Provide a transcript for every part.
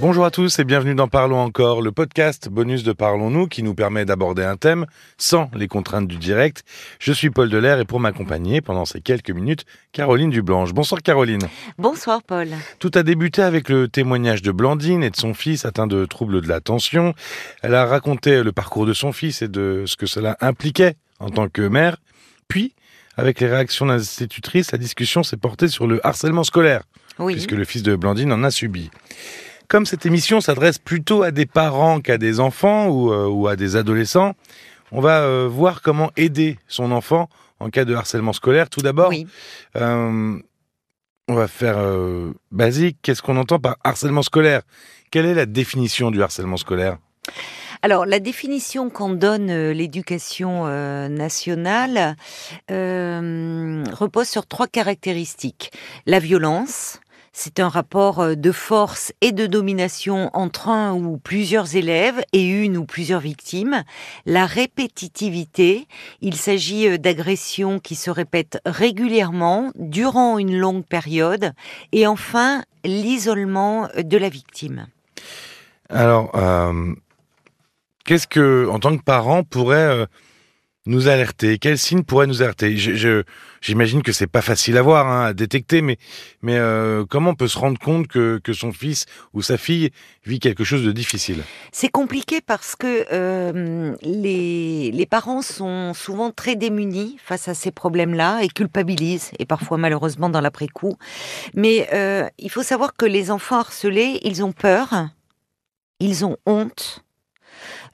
Bonjour à tous et bienvenue dans Parlons encore, le podcast bonus de Parlons-nous qui nous permet d'aborder un thème sans les contraintes du direct. Je suis Paul Delair et pour m'accompagner pendant ces quelques minutes, Caroline Dublanche. Bonsoir Caroline. Bonsoir Paul. Tout a débuté avec le témoignage de Blandine et de son fils atteint de troubles de l'attention. Elle a raconté le parcours de son fils et de ce que cela impliquait en tant que mère. Puis, avec les réactions d'institutrices, la discussion s'est portée sur le harcèlement scolaire, Oui. puisque le fils de Blandine en a subi. Comme cette émission s'adresse plutôt à des parents qu'à des enfants ou, euh, ou à des adolescents, on va euh, voir comment aider son enfant en cas de harcèlement scolaire. Tout d'abord, Oui. euh, on va faire basique. Qu'est-ce qu'on entend par harcèlement scolaire? Quelle est la définition du harcèlement scolaire? Alors, la définition qu'en donne euh, l'éducation euh, nationale euh, repose sur trois caractéristiques. La violence, c'est un rapport euh, de force et de domination entre un ou plusieurs élèves et une ou plusieurs victimes. La répétitivité, il s'agit euh, d'agressions qui se répètent régulièrement durant une longue période. Et enfin, l'isolement de la victime. Alors, euh, qu'est-ce que, en tant que parent, pourrait euh, nous alerter Quels signes pourraient nous alerter? J'imagine que c'est pas facile à voir, hein, à détecter, mais, euh, comment on peut se rendre compte que, son fils ou sa fille vit quelque chose de difficile? C'est compliqué parce que euh, les, les parents sont souvent très démunis face à ces problèmes-là et culpabilisent, et parfois malheureusement dans l'après-coup. Mais euh, il faut savoir que les enfants harcelés, ils ont peur, ils ont honte,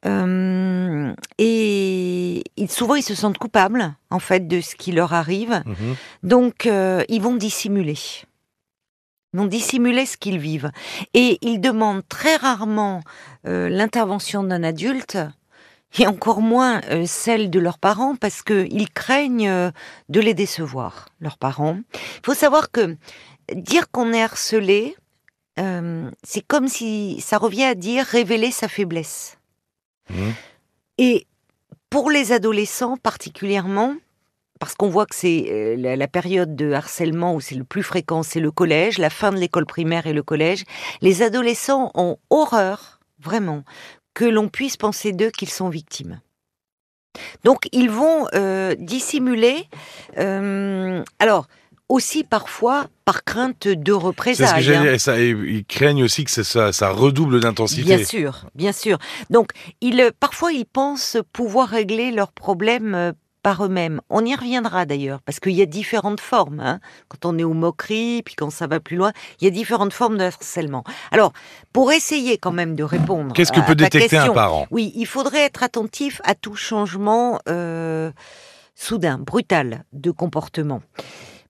euh, et souvent ils se sentent coupables en fait de ce qui leur arrive. Mhm. Donc, euh, ils vont dissimuler. Ils vont dissimuler ce qu'ils vivent. Et ils demandent très rarement euh, l'intervention d'un adulte, et encore moins celle de leurs parents, parce qu'ils craignent de les décevoir, leurs parents. Il faut savoir que dire qu'on est harcelé, c'est comme si ça revient à dire révéler sa faiblesse. Et pour les adolescents particulièrement, parce qu'on voit que c'est euh, la, la période de harcèlement où c'est le plus fréquent, c'est le collège, la fin de l'école primaire et le collège, les adolescents ont horreur, vraiment, que l'on puisse penser d'eux qu'ils sont victimes. Donc ils vont euh, dissimuler, euh, alors aussi parfois par crainte de C'est ce que représailles. hein. ça, ils craignent aussi que ça, redouble d'intensité. Bien sûr, bien sûr. Donc, ils, parfois, ils pensent pouvoir régler leurs problèmes euh, par eux-mêmes. On y reviendra d'ailleurs, parce qu'il y a différentes formes. hein. Quand on est aux moqueries, puis quand ça va plus loin, il y a différentes formes de harcèlement. Alors, pour essayer quand même de répondre Qu'est-ce que peut détecter un parent? oui, il faudrait être attentif à tout changement euh, soudain, brutal de comportement.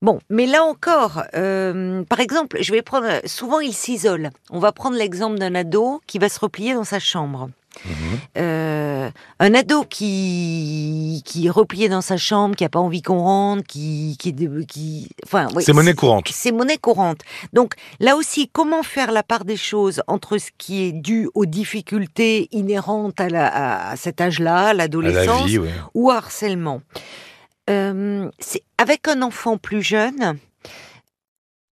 Bon, mais là encore, euh, par exemple, je vais prendre. Souvent, il s'isole. On va prendre l'exemple d'un ado qui va se replier dans sa chambre. Mhm. Euh, un ado qui qui est replié dans sa chambre, qui a pas envie qu'on rentre, qui qui, enfin C'est monnaie courante. c'est monnaie courante. Donc là aussi, comment faire la part des choses entre ce qui est dû aux difficultés inhérentes à, la, cet âge-là, la l'adolescence, vie, ouais. ou harcèlement? Euh, avec un enfant plus jeune,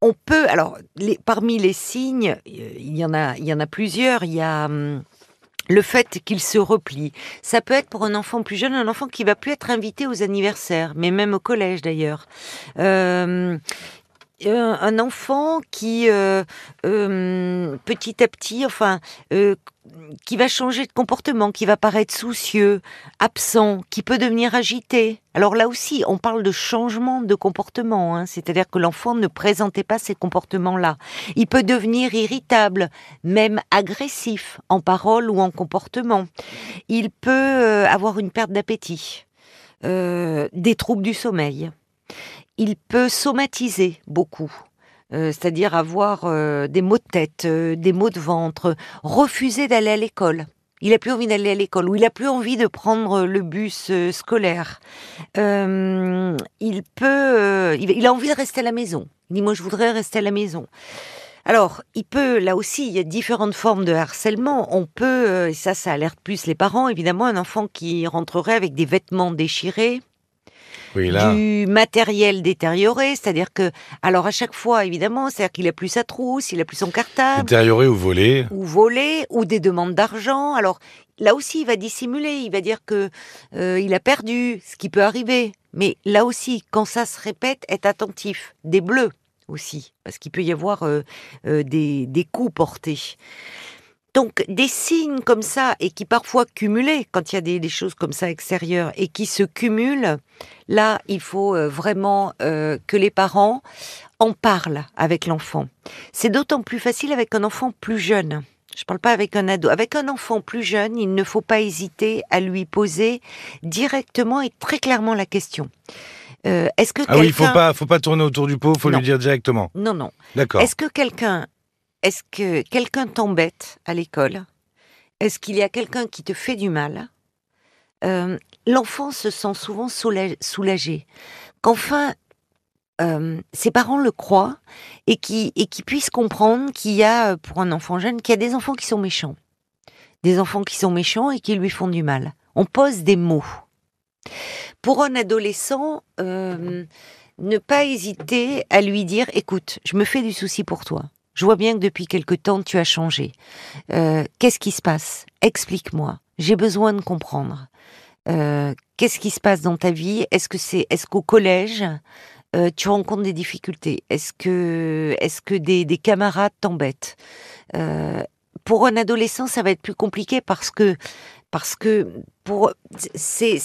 on peut. Alors, les- parmi les signes, euh, il y en a, il y en a plusieurs. Il y a hum, le fait qu'il se replie. Ça peut être pour un enfant plus jeune, un enfant qui va plus être invité aux anniversaires, mais même au collège d'ailleurs. Euh, un enfant qui euh, euh, petit à petit, enfin, qui va changer de comportement, qui va paraître soucieux, absent, qui peut devenir agité. Alors là aussi, on parle de changement de comportement, hein, c'est-à-dire que l'enfant ne présentait pas ces comportements-là. Il peut devenir irritable, même agressif, en parole ou en comportement. Il peut euh, avoir une perte d'appétit, euh, des troubles du sommeil. Il peut somatiser beaucoup. Euh, c'est-à-dire avoir euh, des maux de tête, euh, des maux de ventre, refuser d'aller à l'école. Il a plus envie d'aller à l'école ou il a plus envie de prendre le bus scolaire. Il peut, il, a envie de rester à la maison. Il dit moi je voudrais rester à la maison. Alors, il peut, là aussi, il y a différentes formes de harcèlement. On peut, et ça, ça alerte plus les parents, évidemment, un enfant qui rentrerait avec des vêtements déchirés, Oui, là. du matériel détérioré, c'est-à-dire que, alors à chaque fois, évidemment, c'est-à-dire qu'il a plus sa trousse, il a plus son cartable, Détérioré ou volé. ou volé, ou des demandes d'argent. Alors là aussi, il va dissimuler, il va dire que euh, il a perdu, ce qui peut arriver. Mais là aussi, quand ça se répète, être attentif. Des bleus aussi, parce qu'il peut y avoir euh, euh, des, des coups portés. Donc des signes comme ça et qui parfois cumulés quand il y a des, des choses comme ça extérieures et qui se cumulent, là il faut euh, vraiment euh, que les parents en parlent avec l'enfant. C'est d'autant plus facile avec un enfant plus jeune. Je parle pas avec un ado. Avec un enfant plus jeune, il ne faut pas hésiter à lui poser directement et très clairement la question. Euh, Est-ce que Ah oui, il faut pas, faut pas tourner autour du pot, faut Non. lui dire directement. Non, non. D'accord. Est-ce que quelqu'un, est-ce que quelqu'un t'embête à l'école? Est-ce qu'il y a quelqu'un qui te fait du mal? Euh, L'enfant se sent souvent soula- soulagé qu'enfin euh, ses parents le croient et qui et puissent comprendre qu'il y a euh, pour un enfant jeune qu'il y a des enfants qui sont méchants, des enfants qui sont méchants et qui lui font du mal. On pose des mots. Pour un adolescent, ne pas hésiter à lui dire écoute, je me fais du souci pour toi. Je vois bien que depuis quelque temps tu as changé. Euh, Qu'est-ce qui se passe? Explique-moi. J'ai besoin de comprendre. Euh, Qu'est-ce qui se passe dans ta vie? Est-ce que c'est est-ce qu'au collège euh, tu rencontres des difficultés? Est-ce que est-ce que des, des camarades t'embêtent? Pour un adolescent, ça va être plus compliqué parce que parce que pour c'est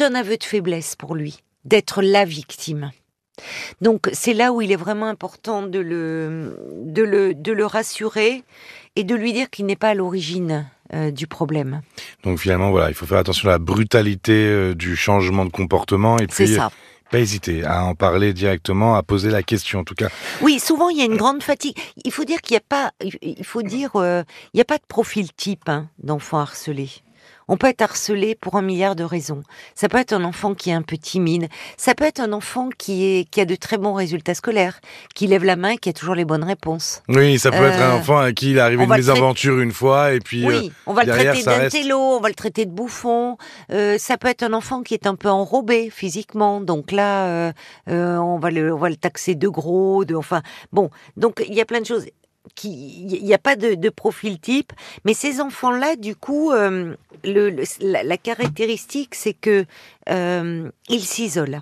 un aveu de faiblesse pour lui d'être la victime. Donc c'est là où il est vraiment important de le, de le, de le rassurer et de lui dire qu'il n'est pas à l'origine euh, du problème. Donc finalement, voilà, il faut faire attention à la brutalité euh, du changement de comportement et C'est puis ça. pas hésiter à en parler directement, à poser la question en tout cas. Oui, souvent il y a une grande fatigue. Il faut dire qu'il n'y a pas, il faut dire, euh, il n'y a pas de profil type hein, d'enfant harcelé. On peut être harcelé pour un milliard de raisons. Ça peut être un enfant qui est un peu timide. Ça peut être un enfant qui est qui a de très bons résultats scolaires, qui lève la main, qui a toujours les bonnes réponses. Oui, ça peut être un Euh, enfant à qui il est arrivé une traiter- mésaventure une fois et puis euh, Oui, on va le traiter ça reste- d'intello, on va le traiter de bouffon. Euh, ça peut être un enfant qui est un peu enrobé physiquement, donc là, euh, euh, on va le, on va le taxer de gros, de, enfin, bon, donc il y a plein de choses. Il n'y a pas de, profil type, mais ces enfants-là, du coup, euh, la, caractéristique, c'est que euh, ils s'isolent.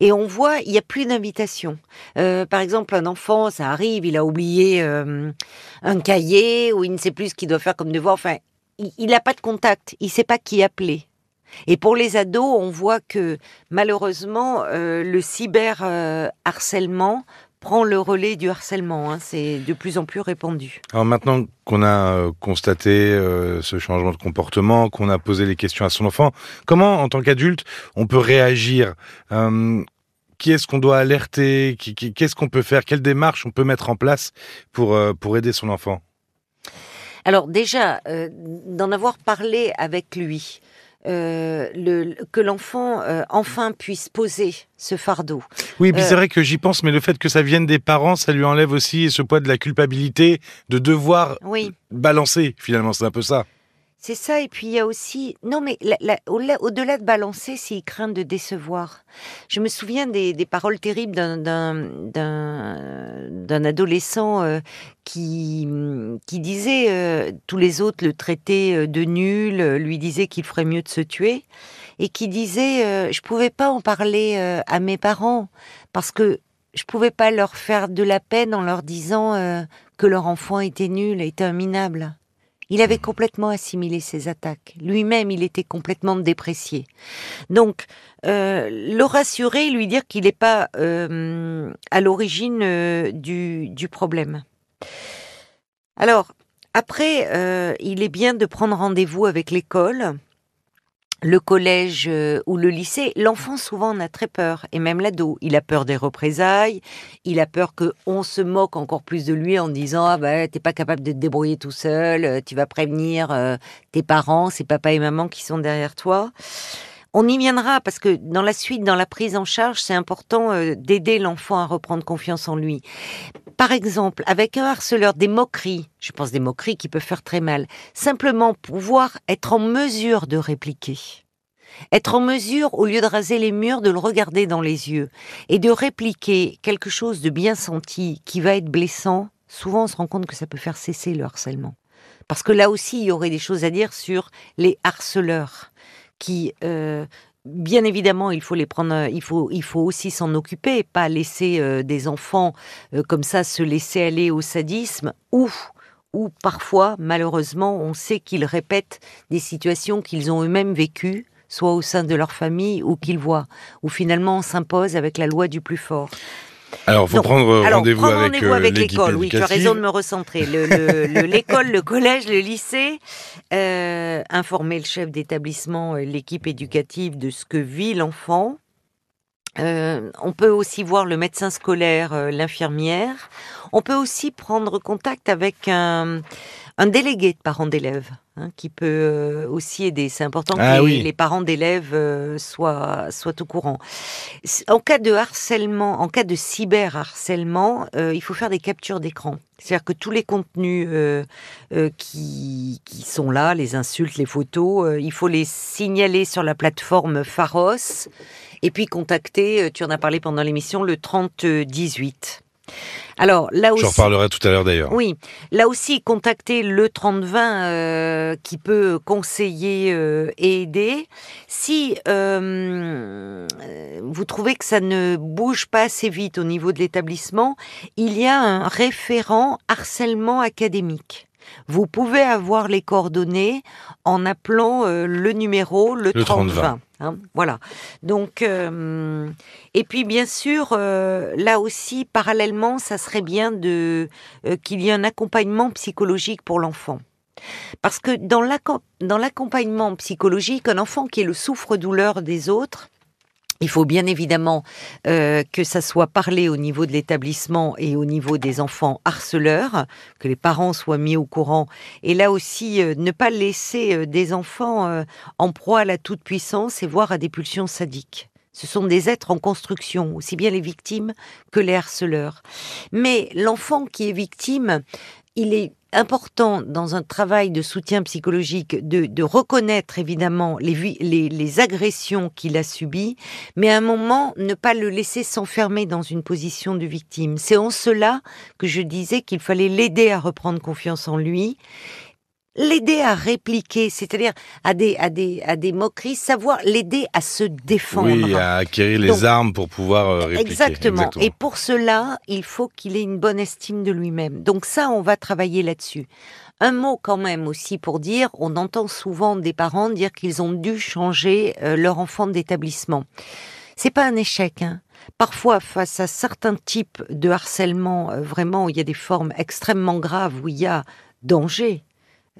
Et on voit, il n'y a plus d'invitation. Euh, par exemple, un enfant, ça arrive, il a oublié un cahier ou il ne sait plus ce qu'il doit faire comme devoir. Enfin, il n'a pas de contact, il ne sait pas qui appeler. Et pour les ados, on voit que malheureusement, le cyber euh, harcèlement prend le relais du harcèlement. hein. C'est de plus en plus répandu. Alors maintenant qu'on a euh, constaté euh, ce changement de comportement, qu'on a posé les questions à son enfant, comment en tant qu'adulte on peut réagir? Euh, Qui est-ce qu'on doit alerter? Qu'est-ce qu'on peut faire? Quelle démarche on peut mettre en place pour, euh, pour aider son enfant? Alors déjà, d'en avoir parlé avec lui, euh, le, que l'enfant euh, enfin puisse poser ce fardeau. Oui, puis Euh, c'est vrai que j'y pense, mais le fait que ça vienne des parents, ça lui enlève aussi ce poids de la culpabilité de devoir Oui. balancer, finalement, c'est un peu ça. C'est ça, et puis il y a aussi... Non, mais au-delà de balancer, c'est il craint de décevoir. Je me souviens des, paroles terribles d'un- adolescent euh, qui, qui disait, euh, tous les autres le traitaient euh, de nul, lui disaient qu'il ferait mieux de se tuer, et qui disait, euh, je pouvais pas en parler à mes parents, parce que je pouvais pas leur faire de la peine en leur disant que leur enfant était nul, était un minable. Il avait complètement assimilé ses attaques. Lui-même, il était complètement déprécié. Donc, euh, le rassurer, lui dire qu'il n'est pas euh, à l'origine euh, du, problème. Alors, après, il est bien de prendre rendez-vous avec l'école, le collège euh, ou le lycée. L'enfant, souvent, en a très peur, et même l'ado. Il a peur des représailles, il a peur que on se moque encore plus de lui en disant ah bah t'es pas capable de te débrouiller tout seul, euh, tu vas prévenir euh, tes parents, c'est papa et maman qui sont derrière toi. On y viendra parce que dans la suite, dans la prise en charge, c'est important d'aider l'enfant à reprendre confiance en lui. Par exemple, avec un harceleur, des moqueries, je pense des moqueries qui peuvent faire très mal, simplement pouvoir être en mesure de répliquer. Être en mesure, au lieu de raser les murs, de le regarder dans les yeux et de répliquer quelque chose de bien senti qui va être blessant, souvent on se rend compte que ça peut faire cesser le harcèlement. Parce que là aussi, il y aurait des choses à dire sur les harceleurs qui, euh, bien évidemment, il faut les prendre, il faut, il faut aussi s'en occuper, pas laisser euh, des enfants euh, comme ça se laisser aller au sadisme ou ou parfois, malheureusement, on sait qu'ils répètent des situations qu'ils ont eux-mêmes vécues, soit au sein de leur famille ou qu'ils voient, où finalement on s'impose avec la loi du plus fort. Alors, faut prendre rendez-vous avec, rendez avec l'école. Oui, tu as raison de me recentrer. L'école, le, le, collège, le lycée, euh, informer le chef d'établissement, l'équipe éducative de ce que vit l'enfant. Euh, on peut aussi voir le médecin scolaire, euh, l'infirmière. On peut aussi prendre contact avec un, un délégué de parents d'élèves. Hein, qui peut euh, aussi aider. C'est important ah que les, parents d'élèves euh, soient, soient au courant. En cas de harcèlement, en cas de cyberharcèlement, euh, il faut faire des captures d'écran. C'est-à-dire que tous les contenus qui, qui, sont là, les insultes, les photos, il faut les signaler sur la plateforme Pharos et puis contacter, tu en as parlé pendant l'émission, le 3018. Alors là aussi, j'en reparlerai tout à l'heure d'ailleurs. Oui, là aussi contacter le 3020 euh, qui peut conseiller euh, et aider. Si euh, vous trouvez que ça ne bouge pas assez vite au niveau de l'établissement, il y a un référent harcèlement académique. Vous pouvez avoir les coordonnées en appelant le numéro le, 3020. Hein, voilà. Donc, euh, et puis bien sûr, euh, là aussi, parallèlement, ça serait bien de euh, qu'il y ait un accompagnement psychologique pour l'enfant. Parce que dans l'accompagnement psychologique, un enfant qui est le souffre-douleur des autres, il faut bien évidemment euh, que ça soit parlé au niveau de l'établissement et au niveau des enfants harceleurs, que les parents soient mis au courant. Et là aussi, euh, ne pas laisser euh, des enfants en proie à la toute-puissance et voire à des pulsions sadiques. Ce sont des êtres en construction, aussi bien les victimes que les harceleurs. Mais l'enfant qui est victime, il est important dans un travail de soutien psychologique de, reconnaître évidemment les, les, les agressions qu'il a subies, mais à un moment ne pas le laisser s'enfermer dans une position de victime. C'est en cela que je disais qu'il fallait l'aider à reprendre confiance en lui l'aider à répliquer, c'est-à-dire à des, à des, à des moqueries, savoir l'aider à se défendre. Oui, à acquérir les armes pour pouvoir euh, répliquer. Exactement. Et pour cela, il faut qu'il ait une bonne estime de lui-même. Donc ça, on va travailler là-dessus. Un mot quand même aussi pour dire, on entend souvent des parents dire qu'ils ont dû changer euh, leur enfant d'établissement. C'est pas un échec. Hein. Parfois, face à certains types de harcèlement, euh, vraiment, où il y a des formes extrêmement graves, où il y a danger,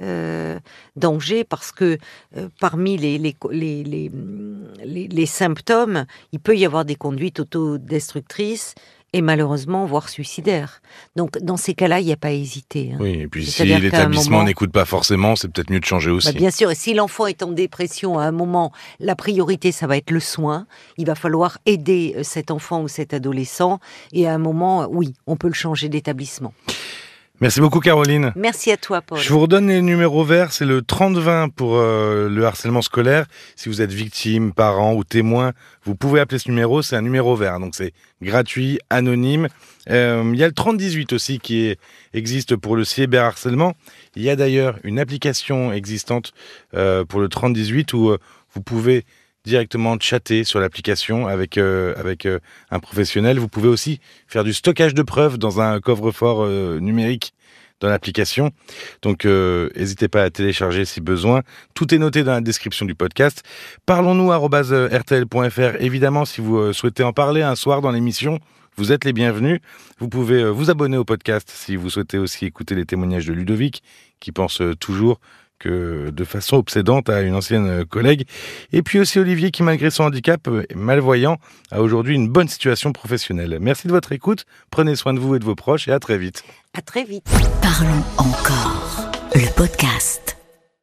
euh, danger parce que euh, parmi les les, les, les, symptômes, il peut y avoir des conduites autodestructrices et malheureusement, voire suicidaires. Donc, dans ces cas-là, il n'y a pas à hésiter. Hein. Oui, et puis si l'établissement n'écoute pas forcément, c'est peut-être mieux de changer aussi. Bah, bien sûr, et si l'enfant est en dépression à un moment, la priorité, ça va être le soin. Il va falloir aider euh, cet enfant ou cet adolescent. Et à un moment, oui, on peut le changer d'établissement. Merci beaucoup Caroline. Merci à toi Paul. Je vous redonne les numéros verts, c'est le 3020 pour euh, le harcèlement scolaire. Si vous êtes victime, parent ou témoin, vous pouvez appeler ce numéro, c'est un numéro vert, donc c'est gratuit, anonyme. Euh, il y a le 3018 aussi qui existe pour le cyberharcèlement. Il y a d'ailleurs une application existante euh, pour le 3018 où vous pouvez directement chatter sur l'application avec euh, avec euh, un professionnel. Vous pouvez aussi faire du stockage de preuves dans un coffre-fort euh, numérique dans l'application. Donc n'hésitez pas à télécharger si besoin. Tout est noté dans la description du podcast. Parlons-nous rtl.fr. Évidemment, si vous souhaitez en parler un soir dans l'émission, vous êtes les bienvenus. Vous pouvez vous abonner au podcast si vous souhaitez aussi écouter les témoignages de Ludovic, qui pense toujours de façon obsédante à une ancienne collègue. Et puis aussi Olivier qui, malgré son handicap malvoyant, a aujourd'hui une bonne situation professionnelle. Merci de votre écoute. Prenez soin de vous et de vos proches et à très vite. À très vite. Parlons encore. Le podcast.